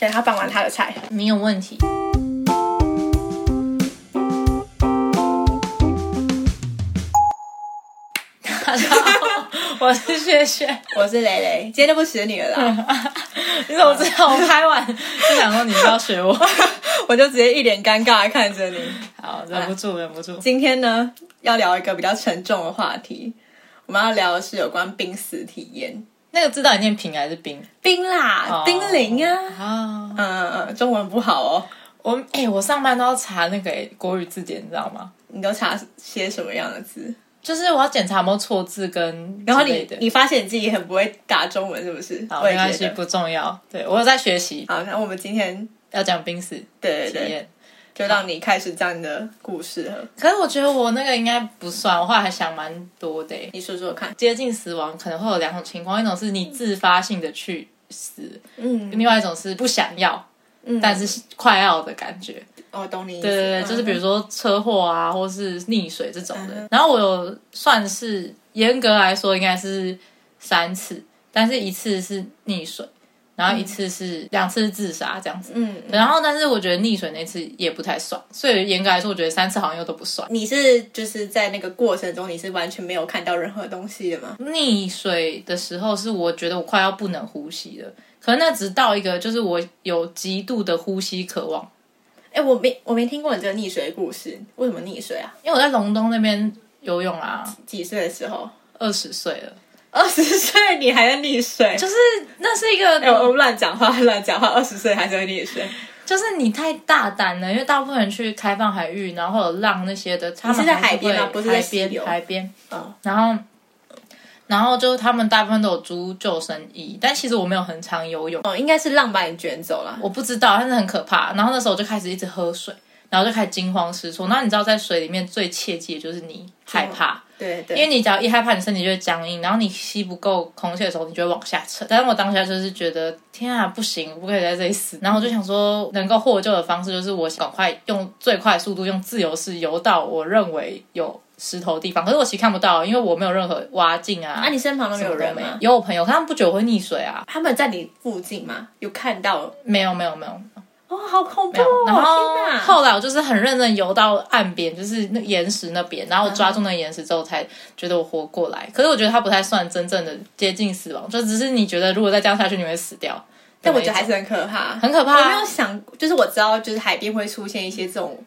等他放完他的菜。没有问题。大家好，我是雪雪。我是蕾蕾，今天就不学你了啦，你怎么知道我拍完就想说你不要学我？我就直接一脸尴尬的看着你。好，忍不住，忍不住。今天呢，要聊一个比较沉重的话题，我们要聊的是有关濒死体验。那个知道你念平还是冰冰啦，哦冰凌啊，啊？嗯嗯，中文不好哦。我哎、我上班都要查那个、国语字典，你知道吗？你都查些什么样的字？就是我要检查有没有错字跟然后。你你发现你自己很不会打中文，是不是？好，没关系，不重要。对我有在学习，好，那我们今天要讲濒死对对对，体验。就让你开始讲你的故事了。可是我觉得我那个应该不算，我后来还想蛮多的欸。你说说看。接近死亡可能会有两种情况，一种是你自发性的去死，嗯，另外一种是不想要，但是快要的感觉。我懂你意思。对对对，就是比如说，说车祸啊，或是溺水这种的。嗯然后我有算是严格来说应该是三次，但是一次是溺水，然后一次是两次是自杀这样子。嗯，然后，但是我觉得溺水那次也不太算，所以严格来说，我觉得三次好像又都不算。你是就是在那个过程中，你是完全没有看到任何东西的吗？溺水的时候是我觉得我快要不能呼吸了，可能那直到一个就是我有极度的呼吸渴望，哎，我没我没听过你这个溺水的故事，为什么溺水啊？因为我在龙东那边游泳啊，几岁的时候？二十岁了，二十岁你还在溺水？就是那是一个哎，我我乱讲话，乱讲话，二十岁还在溺水？就是你太大胆了，因为大部分人去开放海域，然后有浪那些的，他们是在海边吗会不是在海边海边，哦，然后然后就他们大部分都有租救生衣，但其实我没有很常游泳，哦，应该是浪把你卷走了。我不知道，但是很可怕。然后那时候我就开始一直喝水，然后就开始惊慌失措。然后你知道，在水里面最切记的就是你害怕。对对，因为你只要一害怕，你身体就会僵硬，然后你吸不够空气的时候，你就会往下沉。但是我当下就是觉得，天啊，不行，我不可以在这里死。然后我就想说，能够获救的方式就是我赶快用最快速度，用自由式游到我认为有石头地方。可是我其实看不到，因为我没有任何挖镜啊。啊，你身旁都没有人吗？有我朋友，可他们不久会溺水啊？他们在你附近吗？有看到？没有，没有，没有。哦，好恐怖！然后后来我就是很认真游到岸边，就是那岩石那边，然后我抓住那个岩石之后，才觉得我活过来。可是我觉得它不太算真正的接近死亡，就只是你觉得如果再这样下去你会死掉。但我觉得还是很可怕，很可怕啊我没有想，就是我知道，就是海边会出现一些这种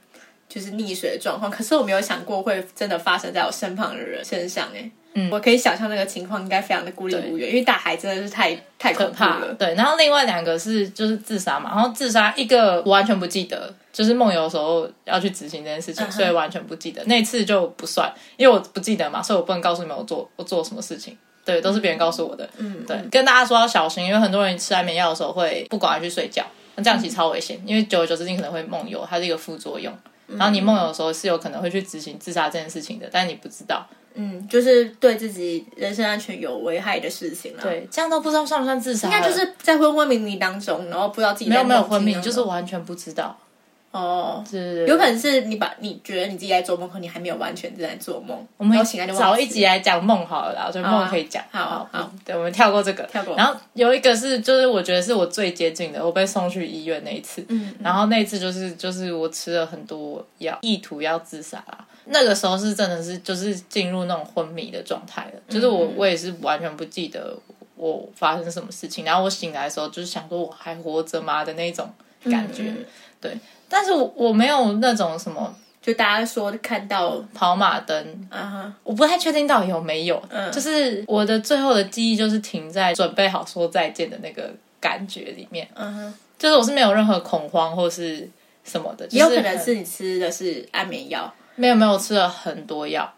就是溺水的状况，可是我没有想过会真的发生在我身旁的人身上。哎，嗯我可以想象那个情况应该非常的孤立无援，因为大海真的是太太可怕了。对，然后另外两个是就是自杀嘛，然后自杀一个我完全不记得，就是梦游的时候要去执行这件事情，所以完全不记得。那次就不算，因为我不记得嘛，所以我不能告诉你们我做我做什么事情。对，都是别人告诉我的。嗯，对，跟大家说要小心，因为很多人吃安眠药的时候会不赶快去睡觉，那这样其实超危险，因为久而久之你可能会梦游，它是一个副作用。然后你梦游的时候是有可能会去执行自杀这件事情的，但是你不知道。嗯，就是对自己人身安全有危害的事情了。，对，这样都不知道算不算自杀了？应该就是在昏昏迷迷当中，然后不知道自己没有没有昏迷，就是完全不知道。哦。对对对，有可能是你把你觉得你自己在做梦，可你还没有完全正在做梦，我我们醒来就忘早一集来讲梦好了啦，我觉得梦可以讲。好好好对，我们跳过这个，跳过然后有一个是，就是我觉得是我最接近的，我被送去医院那一次。嗯，然后那一次就是就是我吃了很多药，意图要自杀啦。那个时候是真的是就是进入那种昏迷的状态了，就是我我也是完全不记得我发生什么事情，然后我醒来的时候就是想说我还活着吗的那种感觉。嗯对，但是我我没有那种什么就大家说看到跑马灯啊哈，我不太确定到底有没有，嗯。就是我的最后的记忆就是停在准备好说再见的那个感觉里面，嗯哼，就是我是没有任何恐慌或是什么的，也有就是很可能是你吃的是安眠药，没有没有吃了很多药，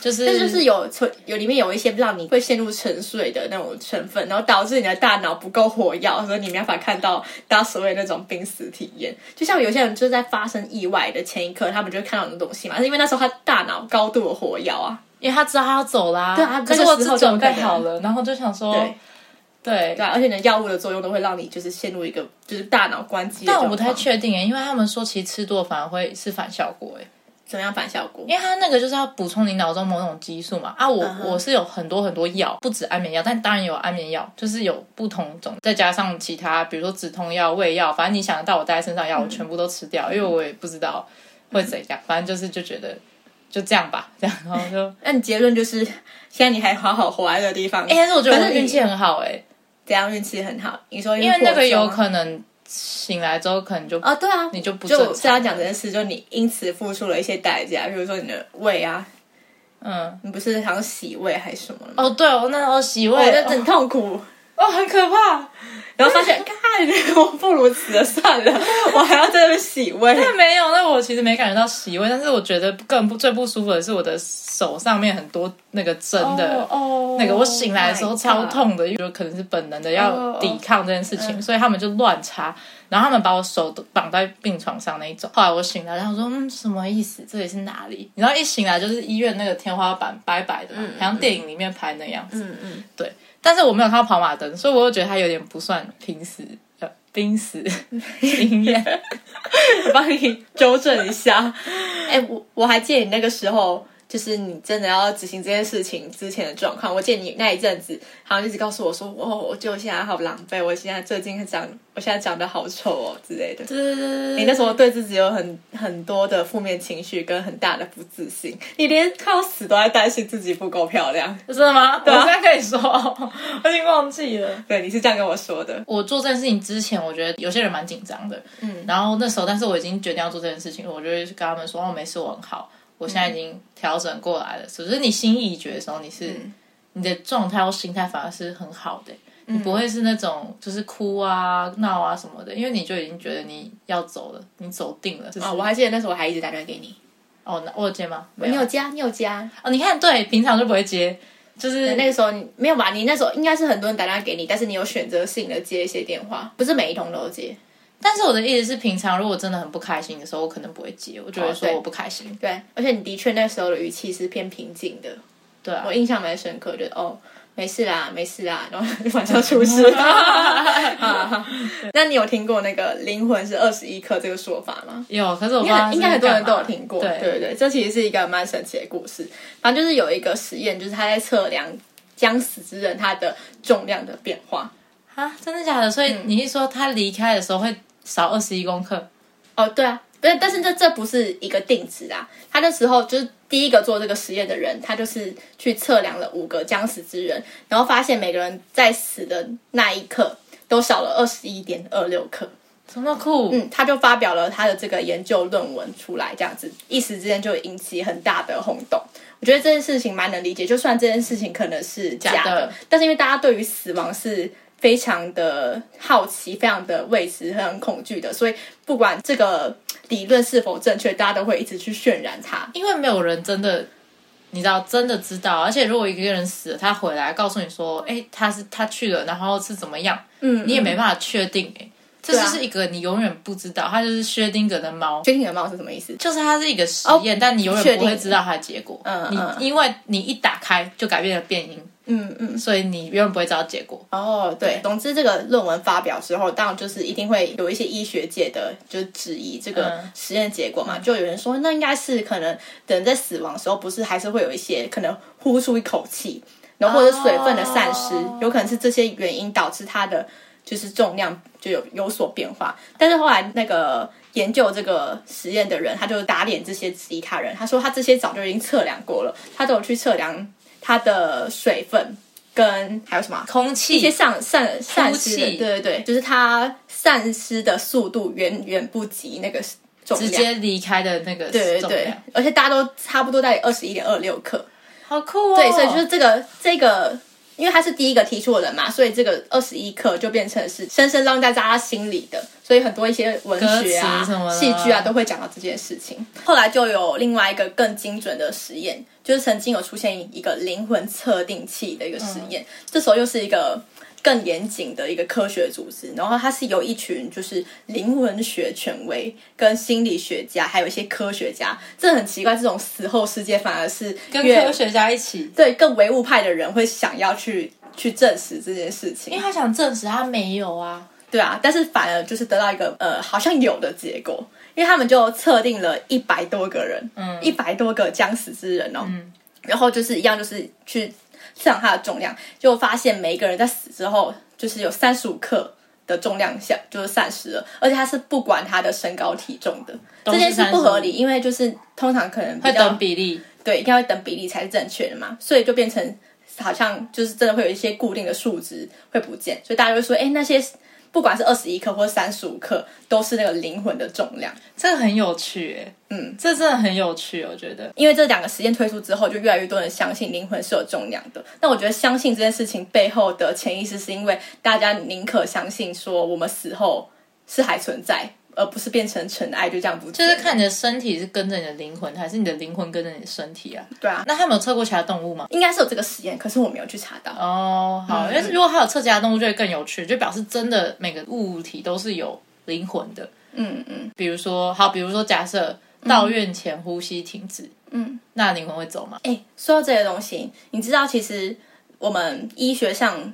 就是但就是有有里面有一些让你会陷入沉睡的那种成分，然后导致你的大脑不够活跃，所以你没办法看到大家所谓的那种濒死体验。就像有些人就是在发生意外的前一刻，他们就会看到那种东西嘛，是因为那时候他大脑高度的活跃啊。因为他知道他要走啦，对啊可是我只准备好了，然后就想说，对对对啊，而且你的药物的作用都会让你就是陷入一个就是大脑关机。但我不太确定诶，因为他们说其实吃多反而会是反效果诶。怎么样反效果？因为它那个就是要补充你脑中某种激素嘛。啊，我、我是有很多很多药，不止安眠药，但当然有安眠药，就是有不同种，再加上其他，比如说止痛药、胃药，反正你想得到我带在身上药，我全部都吃掉，因为我也不知道会怎样，反正就是就觉得就这样吧，这样，然后就，那你结论就是，现在你还好好活在这个地方，哎、但是我觉得运气很好哎、怎样运气很好。你说因因为那个有。可能醒来之后可能就啊，对啊，你就不就是要讲这件事，就你因此付出了一些代价，比如说你的胃啊，嗯，你不是想洗胃还是什么吗？哦，对，哦那时候洗胃，很痛苦，哦，很可怕。然后发现，看我不如死了算了，我还要在那边洗胃。但没有，那我其实没感觉到洗胃，但是我觉得更不最不舒服的是我的手上面很多那个针的。哦，那个我醒来的时候 Oh 超痛的，因为可能是本能的要哦抵抗这件事情，所以他们就乱插，然后他们把我手都绑在病床上那一种。后来我醒来，然后说嗯什么意思？这里是哪里？然后一醒来就是医院那个天花板白白的嘛，好像电影里面拍那样子。嗯嗯，对，但是我没有看到跑马灯，所以我又觉得他有点不算濒死呃濒死 经验。我帮你纠正一下。哎、我我还记得你那个时候，就是你真的要执行这件事情之前的状况。我记得你那一阵子好像一直告诉我说：“哦，我就现在好狼狈，我现在最近长，我现在长得好丑哦之类的。”对对对对你那时候对自己有很很多的负面情绪跟很大的不自信，你连快要死都在担心自己不够漂亮。真的吗？啊我现在跟你说，我已经忘记了。对，你是这样跟我说的。我做这件事情之前，我觉得有些人蛮紧张的，嗯，然后那时候，但是我已经决定要做这件事情，我就会跟他们说，哦，没事，我很好，我现在已经调整过来了。只是你心意已决的时候，你是、你的状态或心态反而是很好的，你不会是那种就是哭啊、闹啊什么的，因为你就已经觉得你要走了，你走定了。就是、哦，我还记得那时候我还一直打电话给你，哦，那我有接吗？没有你有加，你有加。哦，你看，对，平常就不会接，就是那个时候你没有吧？你那时候应该是很多人打电话给你，但是你有选择性的接一些电话，不是每一通都接。但是我的意思是，平常如果真的很不开心的时候，我可能不会接，我就会哦对说我不开心。对，而且你的确那时候的语气是偏平静的，对啊我，印象蛮深刻的。哦，没事啦，没事啦，然后晚上出事。啊那你有听过那个灵魂是二十一克这个说法吗？有，可是应该应该很多人都有听过，对对对对，这其实是一个蛮神奇的故事。反正就是有一个实验，就是他在测量将死之人他的重量的变化。啊，真的假的？所以嗯你是说他离开的时候会少二十一公克？哦，对啊，但但是这这不是一个定值啊。他那时候就是第一个做这个实验的人，他就是去测量了五个将死之人，然后发现每个人在死的那一刻都少了二十一点二六克。怎么酷？嗯，他就发表了他的这个研究论文出来，这样子一时之间就引起很大的轰动。我觉得这件事情蛮能理解，就算这件事情可能是假的，假的但是因为大家对于死亡是非常的好奇、非常的未知、很恐惧的，所以不管这个理论是否正确，大家都会一直去渲染它。因为没有人真的，你知道，真的知道。而且如果一个人死了，他回来告诉你说，哎，他是他去了，然后是怎么样，嗯，你也没办法确定。哎，这就是一个你永远不知道，它就是薛定谔的猫。薛定的猫是什么意思？就是它是一个实验，但你永远不会知道它的结果。嗯嗯你因为你一打开就改变了变音，嗯嗯。所以你永远不会知道结果。哦，对，总之这个论文发表之后，当然就是一定会有一些医学界的就质疑这个嗯实验结果嘛，就有人说那应该是可能人在死亡的时候，不是还是会有一些可能呼出一口气，然后或者水分的散失，哦有可能是这些原因导致它的就是重量就有有所变化。但是后来那个研究这个实验的人，他就打脸这些质疑他人，他说他这些早就已经测量过了，他都有去测量它的水分跟还有什么空气。一些气散散散失的，气。对对对，就是它散失的速度远远不及那个重直。接离开的那个对对对，，而且大家都差不多在二十一点二六克，好酷哦！对，所以就是这个这个，因为他是第一个提出的人嘛，所以这个二十一课就变成是深深烙在大家心里的，所以很多一些文学啊戏剧啊都会讲到这件事情。后来就有另外一个更精准的实验，就是曾经有出现一个灵魂测定器的一个实验，这时候又是一个。更严谨的一个科学组织，然后它是由一群就是灵魂学权威、跟心理学家，还有一些科学家。这很奇怪，这种死后世界反而是跟科学家一起，对更唯物派的人会想要去去证实这件事情因为，他想证实他没有啊。对啊，但是反而就是得到一个呃好像有的结果，因为他们就测定了一百多个人，嗯，一百多个将死之人哦，嗯，然后就是一样，就是去测量他的重量，就发现每一个人在死之后，就是有三十五克的重量下就是散失了，而且他是不管他的身高体重的，这件事不合理，因为就是通常可能会等比例，对，一定要等比例才是正确的嘛，所以就变成好像就是真的会有一些固定的数值会不见，所以大家会说，哎，那些。不管是二十一克或者三十五克，都是那个灵魂的重量。这个很有趣，诶，嗯，这真的很有趣，我觉得。因为这两个实验推出之后，就越来越多人相信灵魂是有重量的。那我觉得相信这件事情背后的潜意识，是因为大家宁可相信说我们死后是还存在。而不是变成尘埃就这样不就是看你的身体是跟着你的灵魂，还是你的灵魂跟着你的身体啊？对啊。那他们有测过其他动物吗？应该是有这个实验，可是我没有去查到。哦，好，因为如果他有测其他动物，就会更有趣，就表示真的每个物体都是有灵魂的。嗯嗯。比如说，好，比如说假设到院前呼吸停止，嗯，那灵魂会走吗？哎，说到这些东西，你知道其实我们医学上。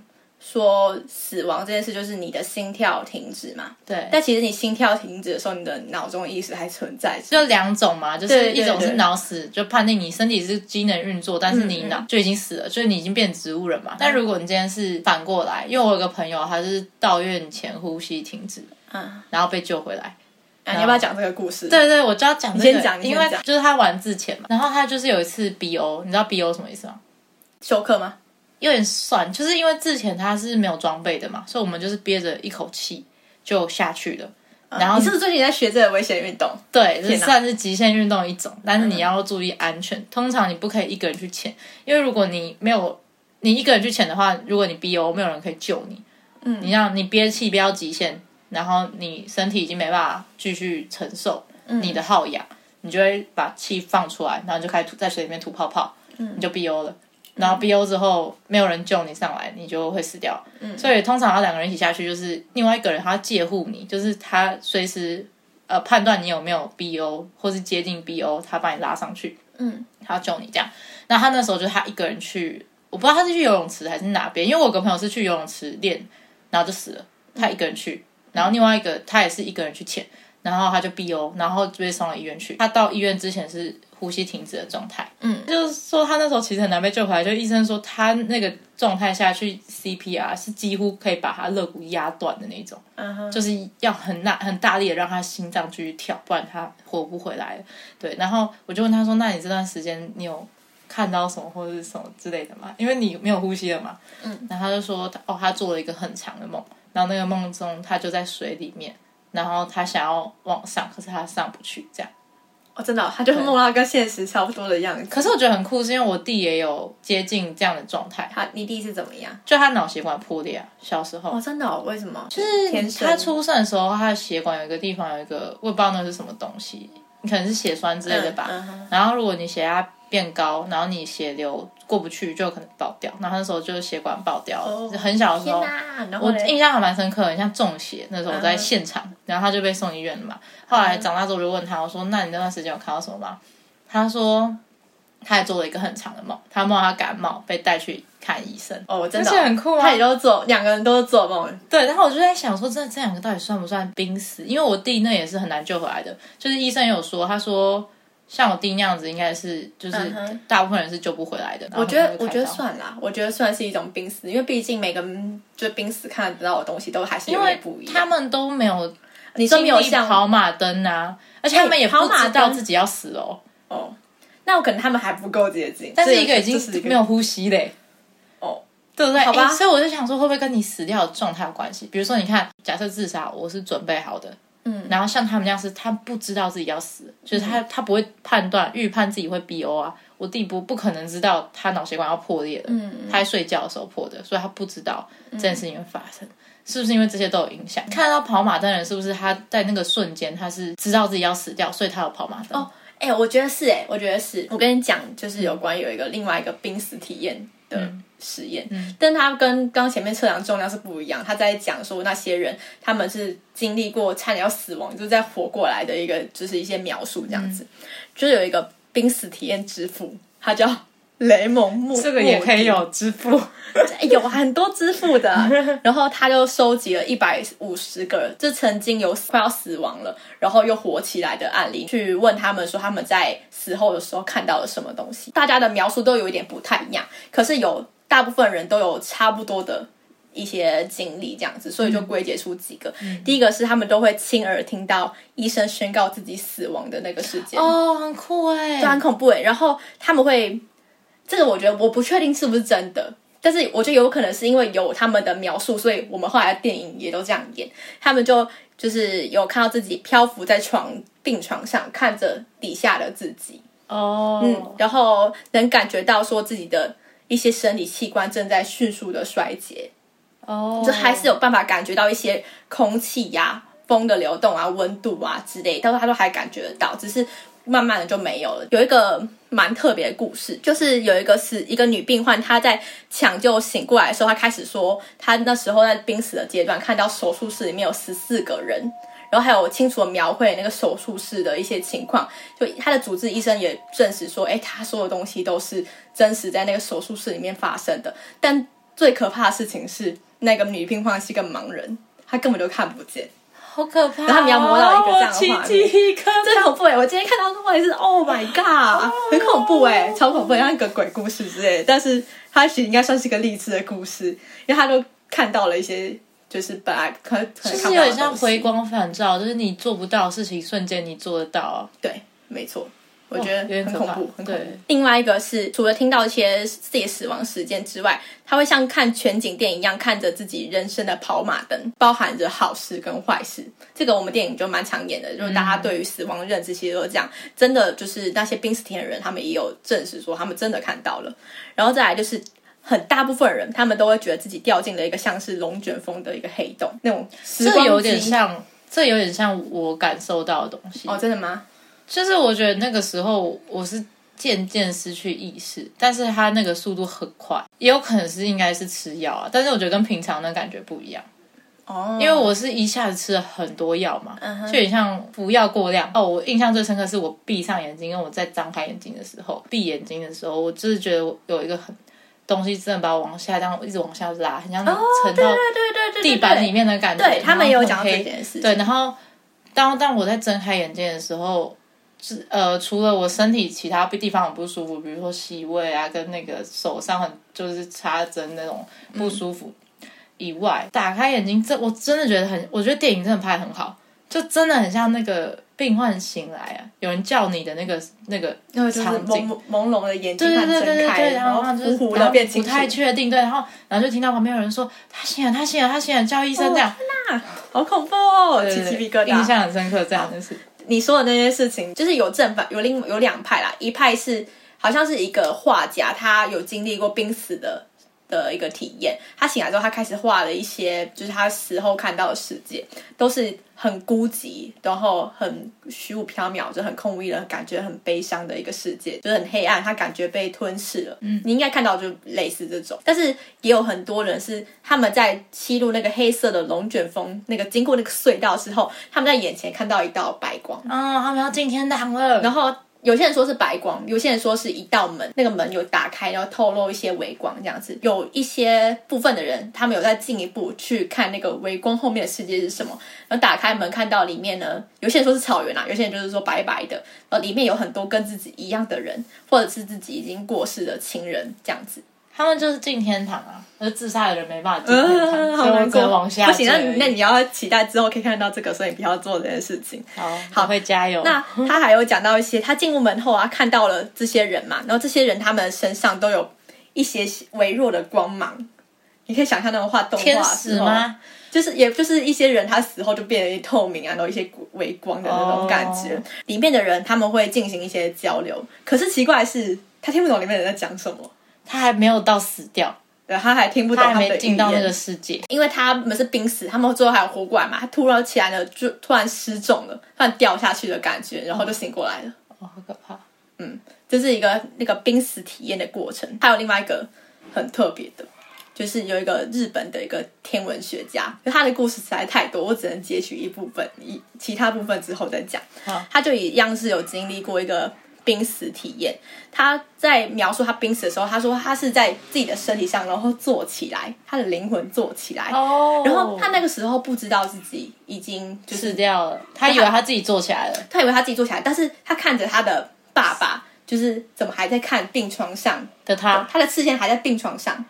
说死亡这件事就是你的心跳停止嘛？对。但其实你心跳停止的时候，你的脑中意识还存在。就两种嘛，就是一种是脑死，就判定你身体是机能运作，但是你脑就已经死了，就是你已经变植物人嘛。但如果你今天是反过来，因为我有个朋友，他是到院前呼吸停止，嗯，然后被救回来。你要不要讲这个故事？对对，我就要讲。你先讲，因为就是他玩自潜嘛，然后他就是有一次 BO，你知道 BO 什么意思吗？休克吗？有点算，就是因为之前他是没有装备的嘛，所以我们就是憋着一口气就下去了。然后你是不是最近在学这个危险运动？对，这算是极限运动一种，但是你要注意安全。通常你不可以一个人去潜，因为如果你没有你一个人去潜的话，如果你 BO 没有人可以救你，嗯，你让你憋气憋到极限，然后你身体已经没办法继续承受你的耗氧，你就会把气放出来，然后就开始吐在水里面吐泡泡，嗯，你就 BO 了。然后 BO 之后没有人救你上来，你就会死掉。嗯，所以通常要两个人一起下去，就是另外一个人他介护你，就是他随时呃判断你有没有 BO 或是接近 BO，他把你拉上去。嗯，他要救你这样。那他那时候就他一个人去，我不知道他是去游泳池还是哪边，因为我有个朋友是去游泳池练，然后就死了。他一个人去，然后另外一个他也是一个人去潜，然后他就 BO，然后就被送到医院去。他到医院之前是。呼吸停止的状态，嗯，就是说他那时候其实很难被救回来，就医生说他那个状态下去 CPR 是几乎可以把他肋骨压断的那种，嗯就是要很大很大力的让他心脏继续跳，不然他活不回来。对，然后我就问他说：“那你这段时间你有看到什么或者是什么之类的吗？因为你没有呼吸了嘛。”嗯，然后他就说：“哦，他做了一个很长的梦，然后那个梦中他就在水里面，然后他想要往上，可是他上不去，这样。”哦，真的，他就梦到跟现实差不多的样子。可是我觉得很酷，是因为我弟也有接近这样的状态。他，你弟是怎么样？就他脑血管破裂啊，小时候。哦，真的？为什么？就是他出生的时候，他的血管有一个地方有一个，我也不知道那是什么东西，你可能是血栓之类的吧。然后如果你血压变高，然后你血流。过不去就可能爆掉，然后那时候就是血管爆掉了，很小的时候，我印象还蛮深刻，的像中邪。那时候我在现场，然后他就被送医院了嘛。后来长大之后就问他，我说：“那你那段时间有看到什么吗？”他说：“他还做了一个很长的梦，他梦他感冒被带去看医生。”哦，真的很酷啊！他也都做，两个人都是做梦。对，然后我就在想说，这这两个到底算不算濒死？因为我弟那也是很难救回来的，就是医生有说，他说。像我弟那样子，应该是就是大部分人是救不回来的。我觉得，我觉得算啦，我觉得算是一种濒死，因为毕竟每个人就濒死看得到的东西都还是因为不一样。他们都没有，你说没有像跑马灯啊，而且他们也不知道自己要死哦。哦，那我可能他们还不够接近，但是一个已经没有呼吸嘞。哦，对不对？好吧，所以我就想说，会不会跟你死掉的状态有关系？比如说，你看，假设自杀，我是准备好的。嗯，然后像他们这样是，他不知道自己要死，就是他他不会判断预判自己会 BO 啊。我弟不不可能知道他脑血管要破裂的，嗯，他在睡觉的时候破的，所以他不知道这件事情会发生，是不是因为这些都有影响？看到跑马灯的人是不是他在那个瞬间他是知道自己要死掉，所以他有跑马灯？哦，哎，我觉得是，哎，我觉得是。我跟你讲，就是有关有一个另外一个濒死体验的。实验，但他跟刚前面测量重量是不一样。他在讲说那些人他们是经历过差点要死亡，就是在活过来的一个，就是一些描述这样子。就是有一个濒死体验之父，他叫雷蒙木，这个也可以有支付。有很多支付的，然后他就收集了一百五十个，就曾经有快要死亡了，然后又活起来的案例，去问他们说他们在死后的时候看到了什么东西。大家的描述都有一点不太一样，可是有大部分人都有差不多的一些经历，这样子，所以就归结出几个。第一个是他们都会亲耳听到医生宣告自己死亡的那个事件，哦，很酷哎，就很恐怖哎。然后他们会，这个我觉得我不确定是不是真的。但是我觉得有可能是因为有他们的描述，所以我们后来的电影也都这样演。他们就就是有看到自己漂浮在床病床上，看着底下的自己，哦，嗯，然后能感觉到说自己的一些生理器官正在迅速的衰竭，哦，就还是有办法感觉到一些空气呀、风的流动啊、温度啊之类，到时候他都还感觉得到，只是。慢慢的就没有了。有一个蛮特别的故事，就是有一个是一个女病患，她在抢救醒过来的时候，她开始说，她那时候在濒死的阶段，看到手术室里面有十四个人，然后还有清楚的描绘那个手术室的一些情况。就她的主治医生也证实说，哎，她说的东西都是真实在那个手术室里面发生的。但最可怕的事情是，那个女病患是一个盲人，她根本就看不见。好可怕！然后你要摸到一个这样的画面，真恐怖哎！我今天看到的话也是，Oh my god，很恐怖哎，超恐怖，像一个鬼故事之类。但是它其实应该算是一个励志的故事，因为他都看到了一些，就是本来可能其实有点像回光返照，就是你做不到的事情，瞬间你做得到。对，没错。我觉得很恐怖，很恐怖。另外一个是除了听到一些自己死亡事件之外，他会像看全景电影一样看着自己人生的跑马灯，包含着好事跟坏事。这个我们电影就蛮常演的，就是大家对于死亡认知其实都是这样。真的就是那些濒死体验的人，他们也有证实说他们真的看到了。然后再来就是很大部分人，他们都会觉得自己掉进了一个像是龙卷风的一个黑洞，那种这有点像，这有点像我感受到的东西。哦，真的吗？就是我觉得那个时候我是渐渐失去意识，但是他那个速度很快，也有可能是应该是吃药啊，但是我觉得跟平常的感觉不一样哦，因为我是一下子吃了很多药嘛，就有点像服药过量哦。我印象最深刻是我闭上眼睛，跟我在张开眼睛的时候，闭眼睛的时候，我就是觉得有一个很东西真的把我往下这样一直往下拉，很像沉到地板里面的感觉。对他们有讲这件事，对，然后当当我在睁开眼睛的时候。是呃，除了我身体其他地方很不舒服，比如说洗胃啊，跟那个手上很就是插针那种不舒服以外，打开眼睛，这我真的觉得很，我觉得电影真的拍很好，就真的很像那个病患醒来啊，有人叫你的那个那个场景，朦胧的眼睛对对对对对，然后就是糊的变不太确定，对，然后然后就听到旁边有人说他醒了，他醒了，他醒了，叫医生这样，天哪，好恐怖哦，起鸡皮疙瘩，印象很深刻，这样的事。你说的那些事情，就是有正反，有另有两派啦。一派是好像是一个画家，他有经历过濒死的的一个体验。他醒来之后，他开始画了一些，就是他死后看到的世界，都是很孤寂，然后很虚无缥缈，就很空无一人，感觉很悲伤的一个世界，就是很黑暗，他感觉被吞噬了。嗯，你应该看到就类似这种，但是也有很多人是他们在吸入那个黑色的龙卷风，那个经过那个隧道之后，他们在眼前看到一道白光，啊，他们要进天堂了，然后。有些人说是白光，有些人说是一道门，那个门有打开，然后透露一些微光这样子。有一些部分的人，他们有在进一步去看那个微光后面的世界是什么。然后打开门看到里面呢，有些人说是草原啦，有些人就是说白白的，呃，里面有很多跟自己一样的人，或者是自己已经过世的亲人这样子。他们就是进天堂啊，而自杀的人没办法进天堂，所以只能往下。不行，那那你要期待之后可以看到这个，所以不要做这件事情。好，好，会加油。那他还有讲到一些，他进入门后啊，看到了这些人嘛，然后这些人他们身上都有一些微弱的光芒，你可以想象那种画动画时吗？就是也就是一些人他死后就变得透明啊，然后一些微光的那种感觉。里面的人他们会进行一些交流，可是奇怪的是，他听不懂里面人在讲什么。他还没有到死掉，对，他还听不懂，他还没进到那个世界，因为他们是濒死，他们最后还有活过来嘛？他突然起来了，就突然失重了，突然掉下去的感觉，然后就醒过来了。哦，好可怕！嗯，这是一个那个濒死体验的过程。还有另外一个很特别的，就是有一个日本的一个天文学家，就他的故事实在太多，我只能截取一部分，一其他部分之后再讲。他就一样是有经历过一个。濒死体验。他在描述他濒死的时候，他说他是在自己的身体上，然后坐起来，他的灵魂坐起来。哦，然后他那个时候不知道自己已经就是死掉了，他以为他自己坐起来了。他以为他自己坐起来，但是他看着他的爸爸，就是怎么还在看病床上的他，他的视线还在病床上，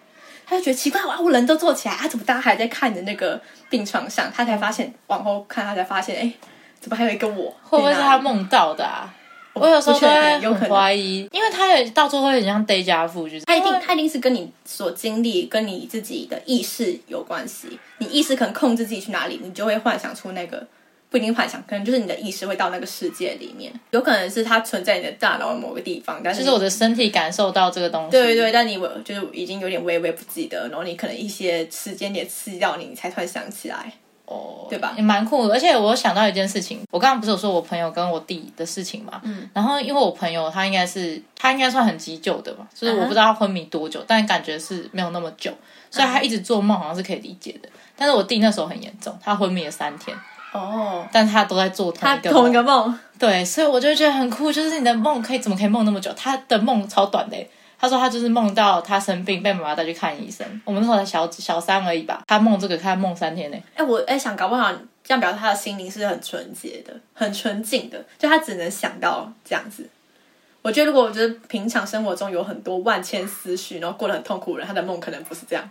他就觉得奇怪，哇，我人都坐起来，他怎么大家还在看着那个病床上？他才发现往后看，他才发现，哎，怎么还有一个我？会不会是他梦到的啊？我有时候都会有可能很怀疑，因为他也到最后会很像 day 家父，就是他一定他一定是跟你所经历、跟你自己的意识有关系。你意识可能控制自己去哪里，你就会幻想出那个不一定幻想，可能就是你的意识会到那个世界里面。有可能是它存在你的大脑某个地方，但是就是我的身体感受到这个东西。对对对，但你我就是已经有点微微不记得，然后你可能一些时间点刺激到你，你才突然想起来。哦，对吧？也蛮酷的，而且我想到一件事情，我刚刚不是有说我朋友跟我弟的事情嘛，嗯，然后因为我朋友他应该是他应该算很急救的吧，就是我不知道他昏迷多久，但感觉是没有那么久，所以他一直做梦好像是可以理解的。但是我弟那时候很严重，他昏迷了三天，哦，但他都在做同他一个同一个梦，梦，对，所以我就觉得很酷，就是你的梦可以怎么可以梦那么久？他的梦超短的欸。他说他就是梦到他生病，被妈妈带去看医生。我们那时候才小小三而已吧，他梦这个，他梦三天呢。哎，我哎想搞不好这样表示他的心灵是很纯洁的、很纯净的，就他只能想到这样子。我觉得如果我觉得平常生活中有很多万千思绪，然后过得很痛苦的人，他的梦可能不是这样，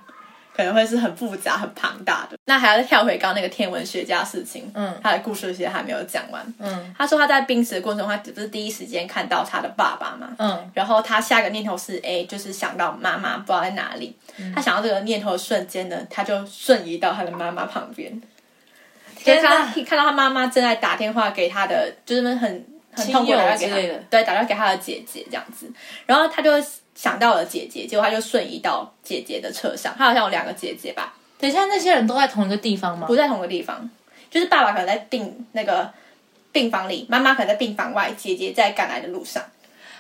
可能会是很复杂、很庞大的。那还要再跳回刚刚那个天文学家事情，嗯。他的故事其实还没有讲完。嗯。他说他在濒死的过程中，他不是第一时间看到他的爸爸嘛，嗯，然后他下个念头是，A，，就是想到妈妈不知道在哪里。嗯。他想到这个念头的瞬间呢，他就瞬移到他的妈妈旁边，就天哪。看到看到他妈妈正在打电话给他的，就是很很痛苦打电话给他的对，打电话给他的姐姐这样子。然后他就想到了姐姐，结果他就瞬移到姐姐的车上。他好像有两个姐姐吧，等一下，那些人都在同一个地方吗？不在同一个地方，就是爸爸可能在病那个病房里，妈妈可能在病房外，姐姐在赶来的路上。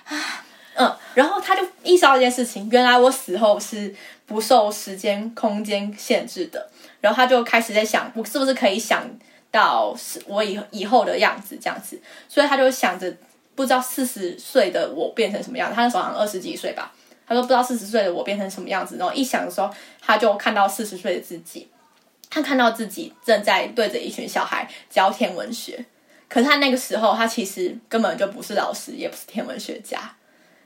啊嗯，然后他就意识到一件事情，原来我死后是不受时间、空间限制的。然后他就开始在想，我是不是可以想到是我以以后的样子这样子？所以他就想着，不知道四十岁的我变成什么样子。他那时候好像二十几岁吧，他说不知道四十岁的我变成什么样子。然后一想的时候，他就看到四十岁的自己，他看到自己正在对着一群小孩教天文学。可是他那个时候，他其实根本就不是老师，也不是天文学家。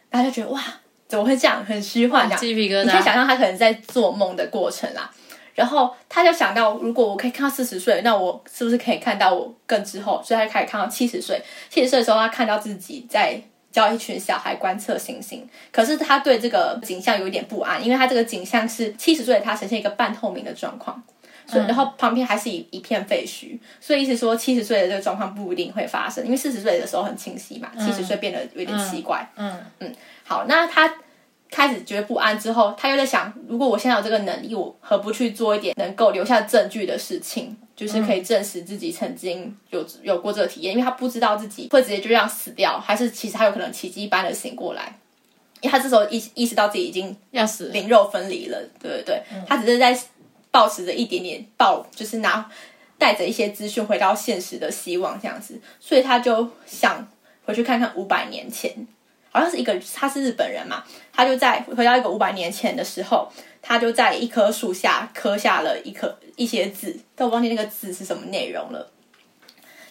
然后就觉得哇，怎么会这样？很虚幻这样。鸡皮疙瘩。你可以想象他可能在做梦的过程啦。然后他就想到，如果我可以看到四十岁，那我是不是可以看到我更之后？所以他就开始看到七十岁。七十岁的时候，他看到自己在教一群小孩观测星星。可是他对这个景象有一点不安，因为他这个景象是七十岁的他呈现一个半透明的状况。所以，然后旁边还是一一片废墟，所以意思说七十岁的这个状况不一定会发生，因为四十岁的时候很清晰嘛，七十岁变得有点奇怪。嗯嗯好，那他开始觉得不安之后，他又在想，如果我现在有这个能力，我何不去做一点能够留下证据的事情，就是可以证实自己曾经有有过这个体验，因为他不知道自己会直接就这样死掉，还是其实他有可能奇迹般的醒过来，因为他这时候意意识到自己已经要死。灵肉分离了，对对对，他只是在抱持着一点点抱，就是拿带着一些资讯回到现实的希望这样子，所以他就想回去看看五百年前，好像是一个他是日本人嘛，他就在回到一个五百年前的时候，他就在一棵树下刻下了一颗一些字，但我忘记那个字是什么内容了。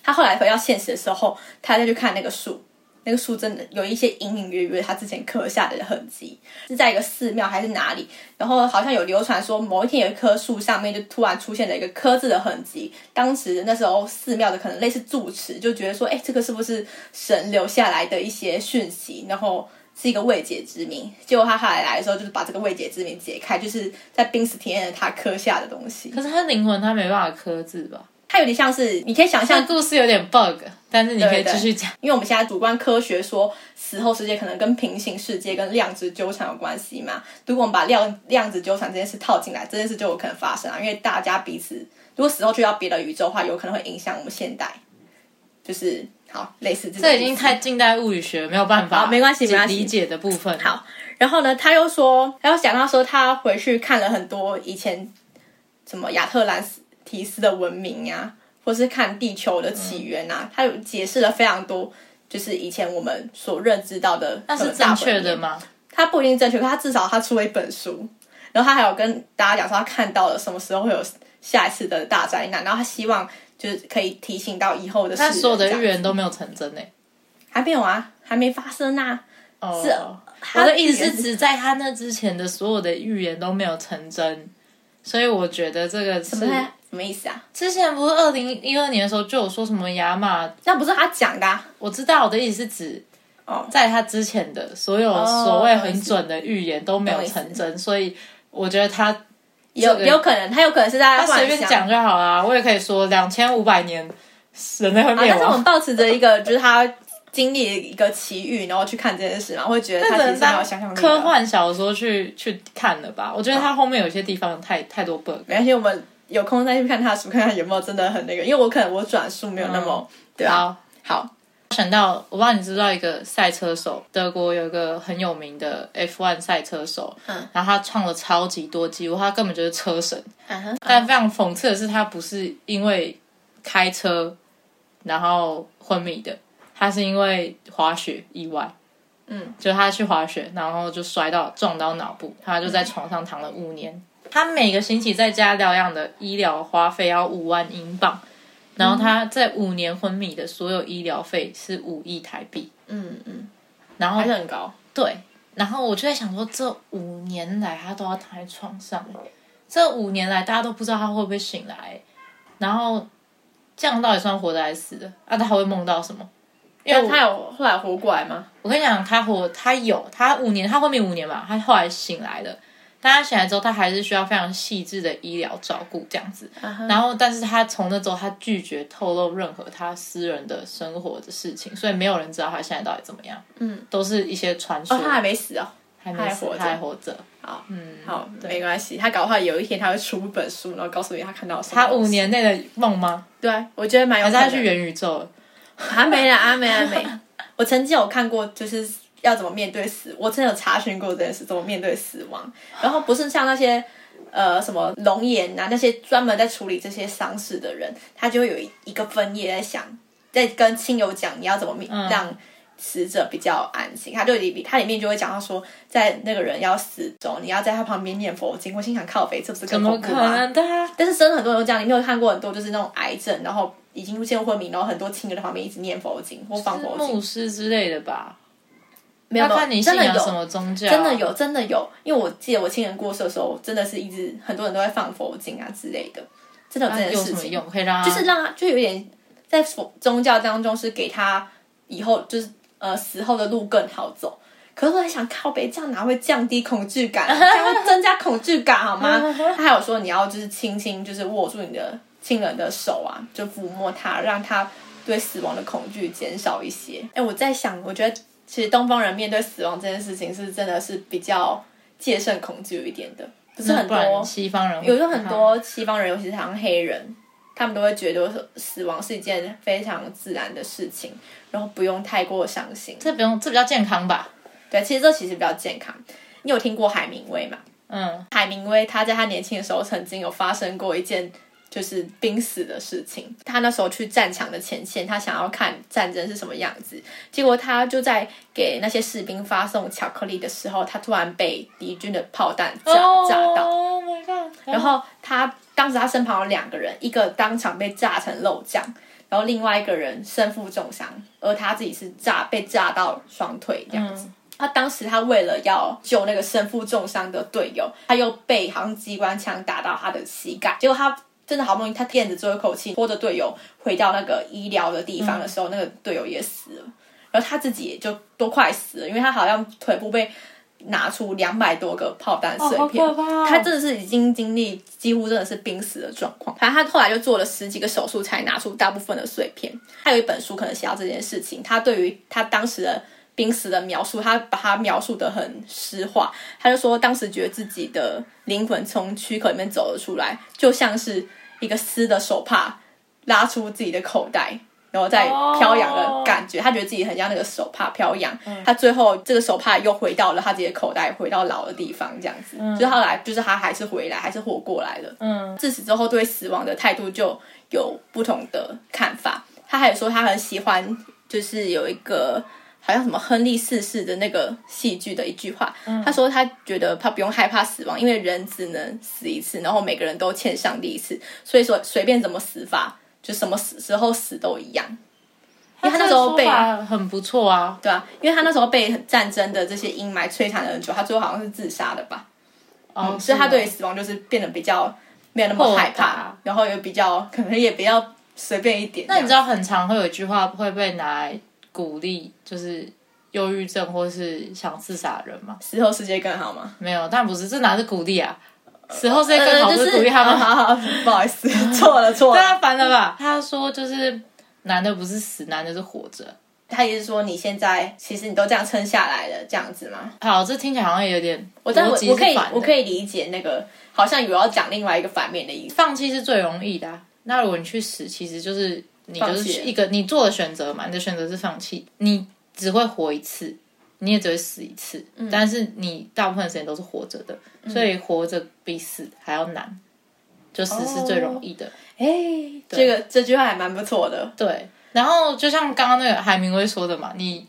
他后来回到现实的时候，他再去看那个树，那个树真的有一些隐隐约约他之前刻下的痕迹，是在一个寺庙还是哪里？然后好像有流传说，某一天有一棵树上面就突然出现了一个刻字的痕迹。当时那时候寺庙的可能类似住持就觉得说，哎，这个是不是神留下来的一些讯息？然后是一个未解之谜。结果他后来来的时候，就是把这个未解之谜解开，就是在濒死体验的他刻下的东西。可是他灵魂他没办法刻字吧？它有点像是，你可以想象像故事有点 bug，但是你可以继续讲。因为我们现在主观科学说死后世界可能跟平行世界跟量子纠缠有关系嘛。如果我们把量量子纠缠这件事套进来，这件事就有可能发生啊。因为大家彼此如果死后去到别的宇宙的话，有可能会影响我们现代。就是好类似这种这已经太近代物理学没有办法，好没关系没关系理解的部分。好，然后呢，他又说，他又讲到说，他回去看了很多以前什么亚特兰提斯的文明呀、或是看地球的起源啊，他有解释了非常多就是以前我们所认知到的那是正确？的吗？他不一定正确，可他至少他出了一本书，然后他还有跟大家讲说他看到了什么时候会有下一次的大灾难，然后他希望就是可以提醒到以后的世人。但所有的预言都没有成真呢。还没有啊，还没发生啊。哦，是我的意思是指在他那之前的所有的预言都没有成真，所以我觉得这个是什么意思啊？之前不是二零一二年的时候就有说什么亚马，那不是他讲的、啊、我知道我的意思是指哦。在他之前的所有哦所谓很准的预言都没有成真，所以我觉得他有这个有可能，他有可能是在他随。便讲就好啦。我也可以说两千五百年人类会啊，灭亡但是我们。保持着一个，就是他经历一个奇遇，然后去看这件事嘛，会觉得他其实是没有想象力。科幻小说去去看了吧？我觉得他后面有些地方太太多 bug。没关系，我们有空再去看他的书，看看有没有真的很那个。因为我可能我转述没有那么、对啊。好，好，想到我不知道你知道一个赛车手，德国有一个很有名的 F1 赛车手，嗯，然后他创了超级多纪录，他根本就是车神。但非常讽刺的是，他不是因为开车然后昏迷的，他是因为滑雪意外。嗯，就他去滑雪，然后就摔到撞到脑部，他就在床上躺了五年。他每个星期在家疗养的医疗花费要五万英镑，然后他在五年昏迷的所有医疗费是五亿台币。嗯嗯，然后还是很高。对，然后我就在想说，这五年来他都要躺在床上，这五年来大家都不知道他会不会醒来，然后这样到底算活的还是死的？啊，他还会梦到什么？因为他有后来活过来吗？我跟你讲，他活，他有，他五年，他昏迷五年嘛，他后来醒来了。但他醒来之后，他还是需要非常细致的医疗照顾这样子。然后，但是他从那之后，他拒绝透露任何他私人的生活的事情，所以没有人知道他现在到底怎么样。嗯，都是一些传说。哦，他还没死哦。还没死他还活着他还活着。好，嗯，好，没关系。他搞不好有一天他会出一本书，然后告诉你他看到什么。他五，年内的梦吗？对，我觉得蛮有可能。还是他去元宇宙了？还没啦，还没，还没。我曾经有看过，就是要怎么面对死，我真的有查询过这件事，怎么面对死亡。然后不是像那些呃什么龙岩啊那些专门在处理这些丧事的人，他就会有一一个分页在想，在跟亲友讲你要怎么面、嗯让死者比较安心。他就里他里面就会讲到说，在那个人要死中，你要在他旁边念佛经。我心想靠北，这不是更恐怖吗？能的啊？但是真的很多人都这样，你没有看过很多就是那种癌症，然后已经陷入昏迷，然后很多亲友在旁边一直念佛经或放佛经牧。师之类的吧？没有看你信真的有仰什么宗教。真的。有，真的有，因为我记得我亲人过世的时候，真的是一直很多人都在放佛经啊之类的，真的有这件有事情，什么用？可以让就是让他就有点在佛宗教当中是给他以后就是呃死后的路更好走。可是我在想，靠北这样哪会降低恐惧感？这样会增加恐惧感好吗？他还有说你要就是轻轻就是握住你的亲人的手啊，就抚摸他，让他对死亡的恐惧减少一些。哎，我在想，我觉得其实东方人面对死亡这件事情是真的是比较戒慎恐惧一点的，不是很多西方人会有时候很多西方人，尤其是像黑人，他们都会觉得死亡是一件非常自然的事情，然后不用太过伤心。这不用，这比较健康吧？对，其实这其实比较健康。你有听过海明威吗？嗯，海明威他在他年轻的时候曾经有发生过一件就是濒死的事情。他那时候去战场的前线，他想要看战争是什么样子，结果他就在给那些士兵发送巧克力的时候，他突然被敌军的炮弹炸、炸到。Oh my god！然后他当时他身旁有两个人，一个当场被炸成肉酱，然后另外一个人身负重伤，而他自己是炸被炸到双腿这样子。他当时他为了要救那个身负重伤的队友，他又被好像机关枪打到他的膝盖，结果他真的好不容易他垫着最后一口气，拖着队友回到那个医疗的地方的时候，那个队友也死了，然后他自己也就都快死了，因为他好像腿部被拿出两百多个炮弹碎片，他真的是已经经历几乎真的是濒死的状况。反正他后来就做了十几个手术才拿出大部分的碎片。他有一本书可能写到这件事情，他对于他当时的濒死的描述，他把他描述的很诗化。他就说当时觉得自己的灵魂从躯壳里面走了出来，就像是一个丝的手帕拉出自己的口袋。然后再飘扬的感觉他觉得自己很像那个手帕飘扬。他最后这个手帕又回到了他自己的口袋，回到老的地方，这样子。就是后来，就是他还是回来，还是活过来了。嗯，自此之后，对死亡的态度就有不同的看法。他还有说，他很喜欢就是有一个好像什么亨利四世的那个戏剧的一句话，嗯他说他觉得他不用害怕死亡，因为人只能死一次，然后每个人都欠上帝一次，所以说随便怎么死法，就什么死时候死都一样。因为他那时候被很不错啊，对啊，因为他那时候被战争的这些阴霾摧残了很久，他最后好像是自杀的吧。哦，嗯所以他对死亡就是变得比较没有那么害怕，然后也比较可能也比较随便一点。那你知道很常会有一句话会被拿来鼓励，就是忧郁症或是想自杀的人吗？死后世界更好吗？没有，但不是，这哪是鼓励啊？死后世界更好，是不是鼓励他们。好好 好，不好意思，错了错了。对啊，烦了吧？他说就是男的不是死，男的是活着。他也是说你现在其实你都这样撑下来了，这样子吗？好，这听起来好像有点我但我我可以我可以理解那个好像有要讲另外一个反面的意思。放弃是最容易的啊、那如果你去死，其实就是你就是一个你做的选择嘛，你的选择是放弃，你只会活一次，你也只会死一次，嗯但是你大部分时间都是活着的，所以活着比死还要难，就死是最容易的。哎、这个这句话还蛮不错的。对，然后就像刚刚那个海明威说的嘛，你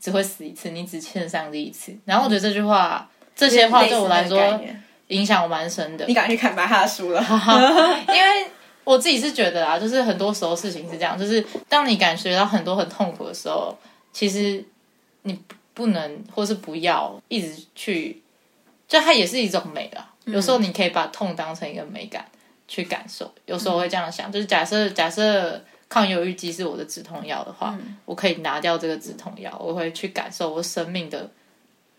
只会死一次，你只欠上帝一次。然后我觉得这句话，这些话对我来说影响我蛮深的你，赶快去看白他的书了。因为我自己是觉得啊，就是很多时候事情是这样，就是当你感觉到很多很痛苦的时候，其实你不不能或是不要一直去，就它也是一种美啦。有时候你可以把痛当成一个美感去感受，有时候我会这样想，就是假设假设抗忧郁剂是我的止痛药的话，我可以拿掉这个止痛药，我会去感受我生命的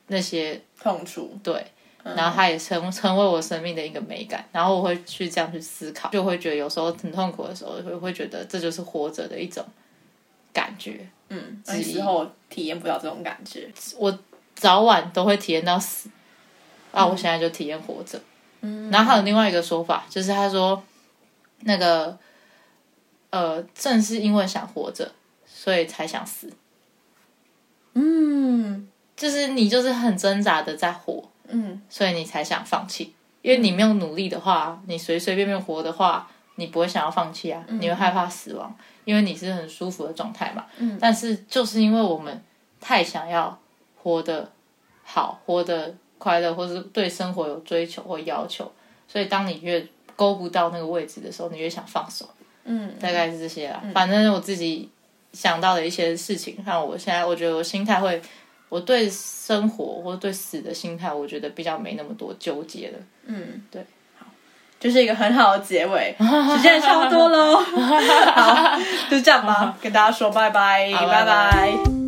那些痛处，对，然后它也成成为我生命的一个美感，然后我会去这样去思考，就会觉得有时候很痛苦的时候，会会觉得这就是活着的一种感觉。嗯，那时候体验不到这种感觉。我早晚都会体验到死，啊，我现在就体验活着。嗯，然后还有另外一个说法，就是他说，那个，呃，正是因为想活着，所以才想死。嗯就是你就是很挣扎的在活，嗯，所以你才想放弃。因为你没有努力的话，你随随便便活的话，你不会想要放弃啊，你会害怕死亡，因为你是很舒服的状态嘛。嗯，但是就是因为我们太想要活得好，活得快乐，或是对生活有追求或要求，所以当你越勾不到那个位置的时候，你越想放手。嗯，大概是这些啦。反正我自己想到的一些事情，让我现在我觉得我心态会，我对生活或对死的心态，我觉得比较没那么多纠结了。嗯，对，就是一个很好的结尾，时间也差不多喽。好，就这样吧，跟大家说拜拜拜拜